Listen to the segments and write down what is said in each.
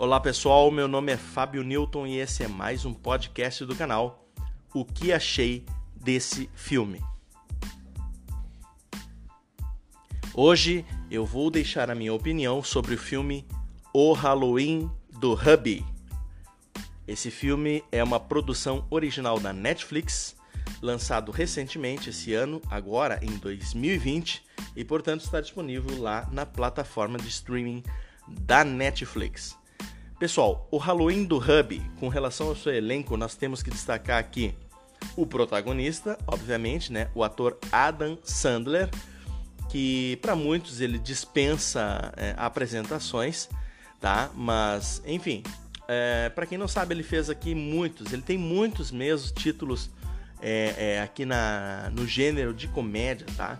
Olá pessoal, meu nome é Fábio Newton e esse é mais um podcast do canal O que achei desse filme. Hoje eu vou deixar a minha opinião sobre o filme O Halloween do Hubby. Esse filme é uma produção original da Netflix, lançado recentemente esse ano, agora em 2020, e portanto está disponível lá na plataforma de streaming da Netflix. Pessoal, o Halloween do Hub, com relação ao seu elenco, nós temos que destacar aqui o protagonista, obviamente, né, o ator Adam Sandler, que para muitos ele dispensa é, apresentações, tá? Mas, enfim, é, para quem não sabe, ele fez aqui muitos, ele tem muitos mesmos títulos é, é, aqui na, no gênero de comédia, tá?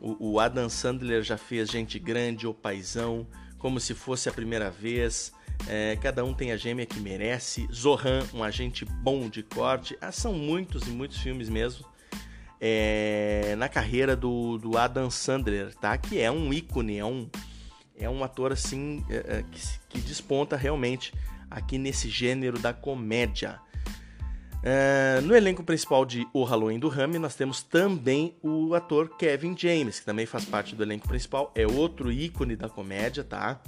O, o, Adam Sandler já fez Gente Grande, O Paizão, Como Se Fosse a Primeira Vez, é, cada um tem a gêmea que merece. Zohan, um agente bom de corte. Ah, são muitos e muitos filmes mesmo. É, na carreira do, do, Adam Sandler, tá? Que é um ícone, é um, é um ator assim é, é que, que, desponta realmente aqui nesse gênero da comédia. É, no elenco principal de O Halloween do Rami, nós temos também o ator Kevin James, que também faz parte do elenco principal, é outro ícone da comédia, tá?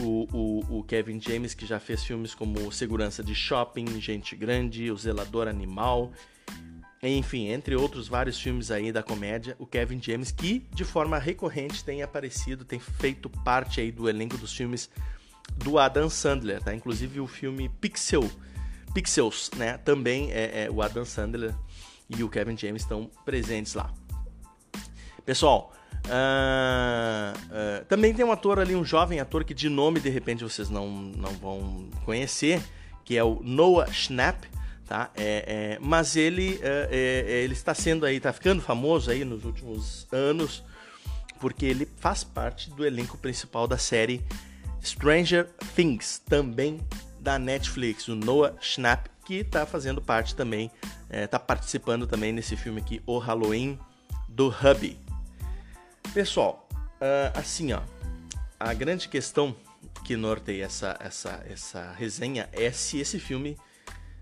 O, o, o, Kevin James, que já fez filmes como Segurança de Shopping, Gente Grande, O Zelador Animal, enfim, entre outros vários filmes aí da comédia, o Kevin James, que de forma recorrente tem aparecido, tem feito parte aí do elenco dos filmes do Adam Sandler, tá? Inclusive o filme Pixel, Pixels, né? Também é, é o Adam Sandler e o Kevin James estão presentes lá. Pessoal, Uh, uh, também tem um ator ali, um jovem ator que de nome de repente vocês não, não vão conhecer, que é o Noah Schnapp, tá? É, é, mas ele, é, é, ele está sendo aí, está ficando famoso aí nos últimos anos, porque ele faz parte do elenco principal da série Stranger Things, também da Netflix, o Noah Schnapp, que está fazendo parte também, está é, participando também nesse filme aqui, O Halloween do Hubby. Pessoal, uh, assim ó, a grande questão que norteia essa, essa, essa resenha é se esse filme,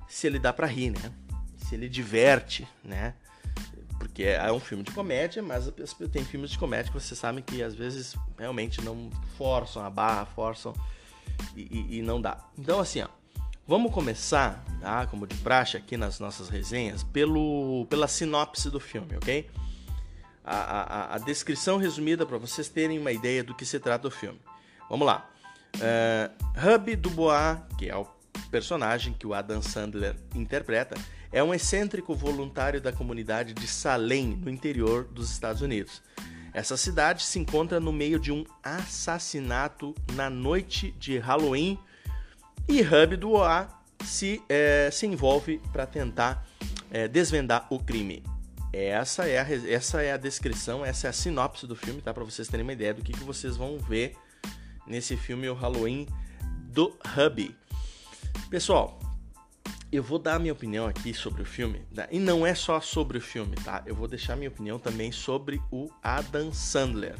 se ele dá para rir, né? Se ele diverte, né? Porque é um filme de comédia, mas tem filmes de comédia que vocês sabem que às vezes realmente não forçam a barra, forçam e, e, e não dá. Então assim, ó, vamos começar, tá? Como de praxe aqui nas nossas resenhas, pelo, pela sinopse do filme, ok? A, a, a descrição resumida para vocês terem uma ideia do que se trata o filme. Vamos lá. Uh, Hub Dubois, que é o personagem que o Adam Sandler interpreta, é um excêntrico voluntário da comunidade de Salem, no interior dos Estados Unidos. Essa cidade se encontra no meio de um assassinato na noite de Halloween e Hub Dubois se, eh, se envolve para tentar eh, desvendar o crime. Essa é, a, essa é a descrição, essa é a sinopse do filme, tá? Para vocês terem uma ideia do que, que vocês vão ver nesse filme O Halloween do Hubby. Pessoal, eu vou dar a minha opinião aqui sobre o filme, tá? e não é só sobre o filme, tá? Eu vou deixar minha opinião também sobre o Adam Sandler,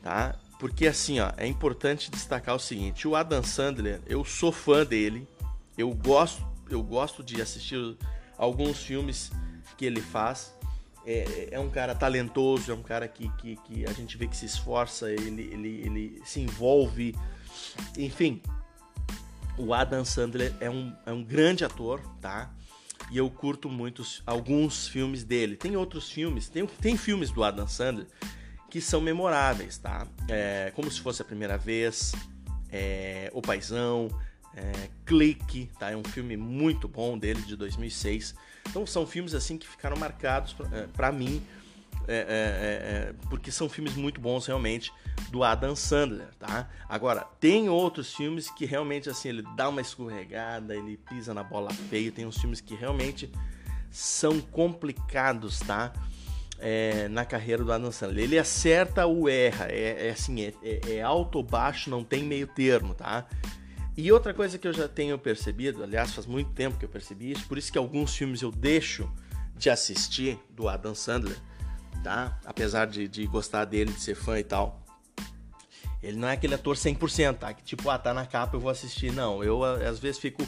tá? Porque assim, ó, é importante destacar o seguinte, o Adam Sandler, eu sou fã dele, eu gosto, eu gosto de assistir alguns filmes que ele faz, é, é um cara talentoso, é um cara que, que, que, a gente vê que se esforça, ele, ele, ele se envolve, enfim. O Adam Sandler é um, é um grande ator, tá? E eu curto muito alguns filmes dele. Tem outros filmes, tem, tem filmes do Adam Sandler que são memoráveis, tá? É, como se fosse a primeira vez, é, O Paizão, é, Clique, tá? É um filme muito bom dele de 2006. Então são filmes assim que ficaram marcados para é, mim, é, é, é, é, porque são filmes muito bons realmente do Adam Sandler, tá? Agora tem outros filmes que realmente assim ele dá uma escorregada, ele pisa na bola feia. Tem uns filmes que realmente são complicados, tá? É, na carreira do Adam Sandler. Ele acerta ou erra, é, é assim, é, é, alto ou baixo, não tem meio termo, tá? E outra coisa que eu já tenho percebido, aliás, faz muito tempo que eu percebi isso, por isso que alguns filmes eu deixo de assistir do Adam Sandler, tá? Apesar de, de gostar dele, de ser fã e tal. Ele não é aquele ator 100%, tá? Que tipo, ah, tá na capa, eu vou assistir. Não, eu às vezes fico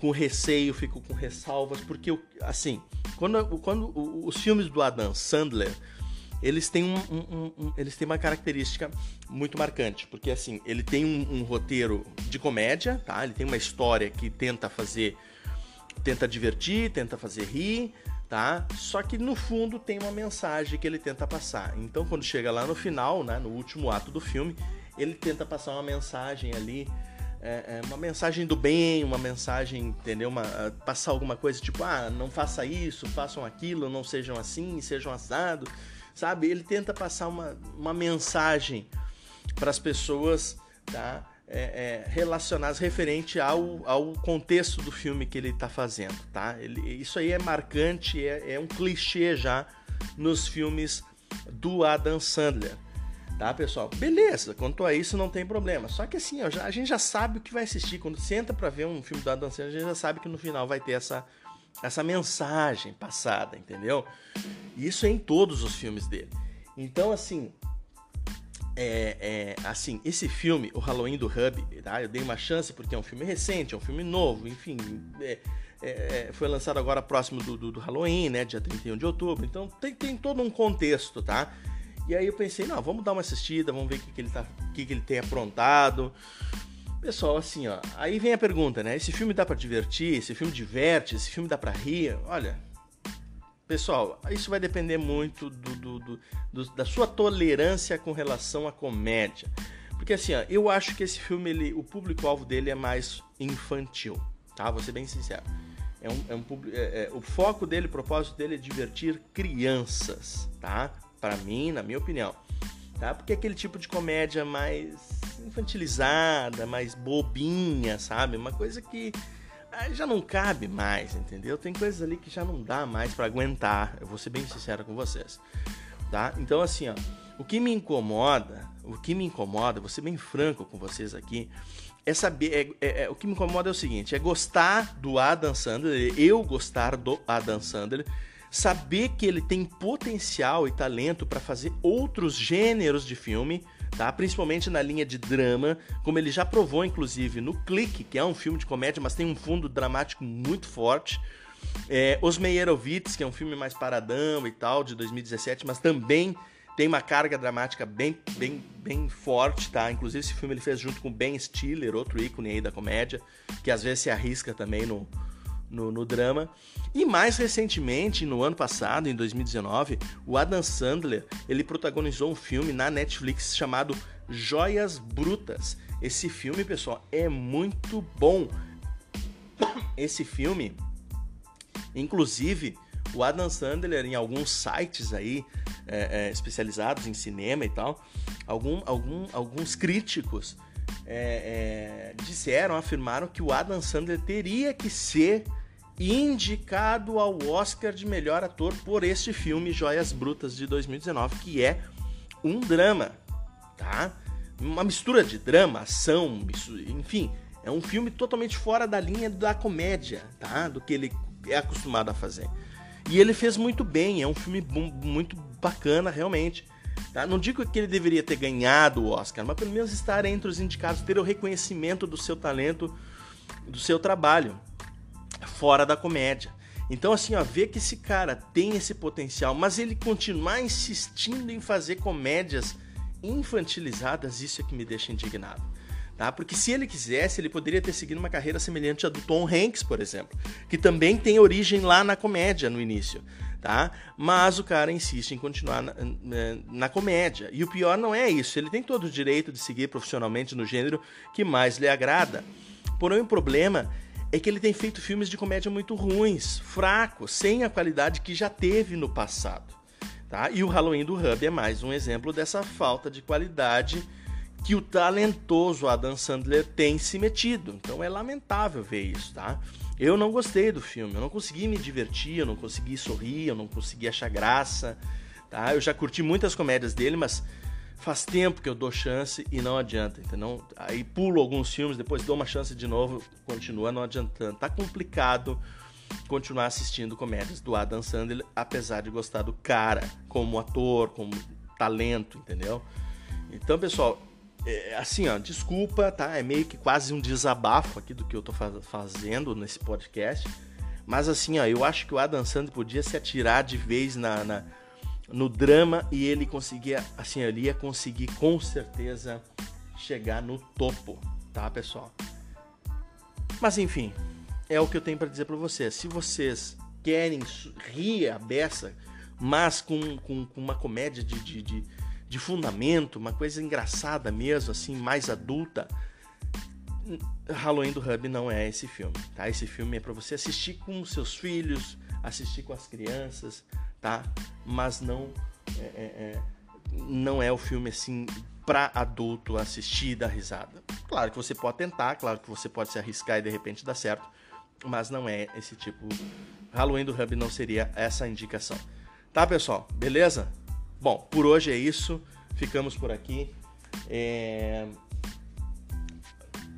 com receio, fico com ressalvas, porque, assim, quando, quando os filmes do Adam Sandler, eles têm, um, um, um, eles têm uma característica muito marcante, porque, assim, ele tem um, roteiro de comédia, tá? Ele tem uma história que tenta fazer, tenta divertir, tenta fazer rir, tá? Só que no fundo tem uma mensagem que ele tenta passar. Então, quando chega lá no final, né, no último ato do filme, ele tenta passar uma mensagem ali, é, é, uma mensagem do bem, uma mensagem, entendeu? Uma, passar alguma coisa tipo, ah, não faça isso, façam aquilo, não sejam assim, sejam assados, sabe? Ele tenta passar uma, uma mensagem para as pessoas, tá? é, é, relacionados referente ao, ao contexto do filme que ele está fazendo, tá? Ele, isso aí é marcante, é, é, um clichê já nos filmes do Adam Sandler, tá, pessoal? Beleza, quanto a isso não tem problema. Só que assim, ó, já, a gente já sabe o que vai assistir. Quando você entra para ver um filme do Adam Sandler, a gente já sabe que no final vai ter essa, essa mensagem passada, entendeu? Isso é em todos os filmes dele. Então, assim, é, é, assim, esse filme, o Halloween do Hub, tá? eu dei uma chance porque é um filme recente, é um filme novo, enfim, é, é, é foi lançado agora próximo do, do, do, Halloween, né, dia 31 de outubro, então tem, tem todo um contexto, tá? E aí eu pensei, não, vamos dar uma assistida, vamos ver o que, que, ele, tá, que, que ele tem aprontado. Pessoal, assim, ó, aí vem a pergunta, né? Esse filme dá para divertir? Esse filme diverte? Esse filme dá para rir? Olha, Pessoal, isso vai depender muito do, do, do, da sua tolerância com relação à comédia. Porque assim, ó, eu acho que esse filme, ele, o público-alvo dele é mais infantil, tá? Vou ser bem sincero. É um, é um, é, é, o foco dele, o propósito dele é divertir crianças, tá? Para mim, na minha opinião. Tá? Porque é aquele tipo de comédia mais infantilizada, mais bobinha, sabe? Uma coisa que já não cabe mais, entendeu? Tem coisas ali que já não dá mais para aguentar. Eu vou ser bem sincero com vocês, tá? Então assim, ó, o que me incomoda, o que me incomoda, vou ser bem franco com vocês aqui, é saber, é, é, é, o que me incomoda é o seguinte, é gostar do Adam Sandler, eu gostar do Adam Sandler, saber que ele tem potencial e talento para fazer outros gêneros de filme tá? Principalmente na linha de drama, como ele já provou, inclusive, no Clique, que é um filme de comédia, mas tem um fundo dramático muito forte. É, Os Meyerowitz, que é um filme mais paradão e tal, de 2017, mas também tem uma carga dramática bem, bem, bem forte, tá? Inclusive esse filme ele fez junto com Ben Stiller, outro ícone aí da comédia, que às vezes se arrisca também no, no, no, drama. E mais recentemente, no ano passado, em 2019, o Adam Sandler ele protagonizou um filme na Netflix chamado Joias Brutas. Esse filme, pessoal, é muito bom. Esse filme, inclusive, o Adam Sandler em alguns sites aí é, é, especializados em cinema e tal, algum, algum, alguns críticos é, é disseram, afirmaram que o Adam Sandler teria que ser indicado ao Oscar de melhor ator por este filme Joias Brutas de 2019, que é um drama, tá? Uma mistura de drama, ação, enfim, é um filme totalmente fora da linha da comédia, tá? Do que ele é acostumado a fazer. E ele fez muito bem, é um filme muito bacana, realmente. Tá? Não digo que ele deveria ter ganhado o Oscar, mas pelo menos estar entre os indicados, ter o reconhecimento do seu talento, do seu trabalho fora da comédia. Então, assim, ó, ver que esse cara tem esse potencial, mas ele continuar insistindo em fazer comédias infantilizadas, isso é que me deixa indignado. Tá? Porque se ele quisesse, ele poderia ter seguido uma carreira semelhante à do Tom Hanks, por exemplo, que também tem origem lá na comédia no início. Tá? Mas o cara insiste em continuar na, na, na, comédia. E o pior não é isso, ele tem todo o direito de seguir profissionalmente no gênero que mais lhe agrada. Porém, o problema que ele tem feito filmes de comédia muito ruins, fracos, sem a qualidade que já teve no passado. Tá? E o Halloween do Hub é mais um exemplo dessa falta de qualidade que o talentoso Adam Sandler tem se metido. Então é lamentável ver isso, tá? Eu não gostei do filme, eu não consegui me divertir, eu não consegui sorrir, eu não consegui achar graça, tá? Eu já curti muitas comédias dele, mas faz tempo que eu dou chance e não adianta, entendeu? Aí pulo alguns filmes, depois dou uma chance de novo, continua não adiantando. Tá complicado continuar assistindo comédias do Adam Sandler, apesar de gostar do cara como ator, como talento, entendeu? Então, pessoal, é, assim, ó, desculpa, tá? É meio que quase um desabafo aqui do que eu tô faz fazendo nesse podcast. Mas assim, ó, eu acho que o Adam Sandler podia se atirar de vez na, na no drama e ele conseguia, assim, ele ia conseguir com certeza chegar no topo, tá, pessoal? Mas enfim, é o que eu tenho para dizer para vocês. Se vocês querem rir a beça, mas com, com, com uma comédia de, de, de, de, fundamento, uma coisa engraçada mesmo, assim, mais adulta, Halloween do Hub não é esse filme, tá? Esse filme é para você assistir com seus filhos, assistir com as crianças, tá? Mas não é, é, é não é o filme assim para adulto assistir e dar risada. Claro que você pode tentar, claro que você pode se arriscar e de repente dar certo, mas não é esse tipo. Halloween do Hub não seria essa indicação. Tá, pessoal? Beleza? Bom, por hoje é isso. Ficamos por aqui. É...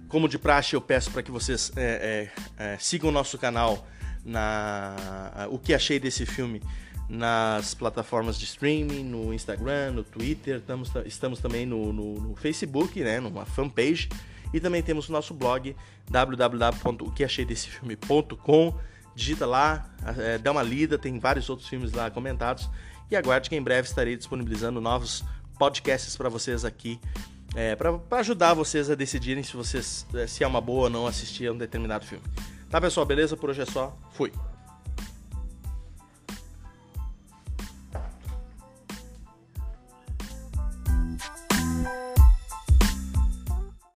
Como de praxe, eu peço para que vocês é, é, é, sigam o nosso canal na o que achei desse filme nas plataformas de streaming, no Instagram, no Twitter, estamos, estamos também no, no, no, Facebook, né, numa fanpage, e também temos o nosso blog www.oqueacheidessefilme.com. Digita lá, é, dá uma lida, tem vários outros filmes lá comentados. E aguarde que em breve estarei disponibilizando novos podcasts para vocês aqui, é, para ajudar vocês a decidirem se vocês se é uma boa ou não assistir a um determinado filme. Tá, pessoal? Beleza? Por hoje é só. Fui.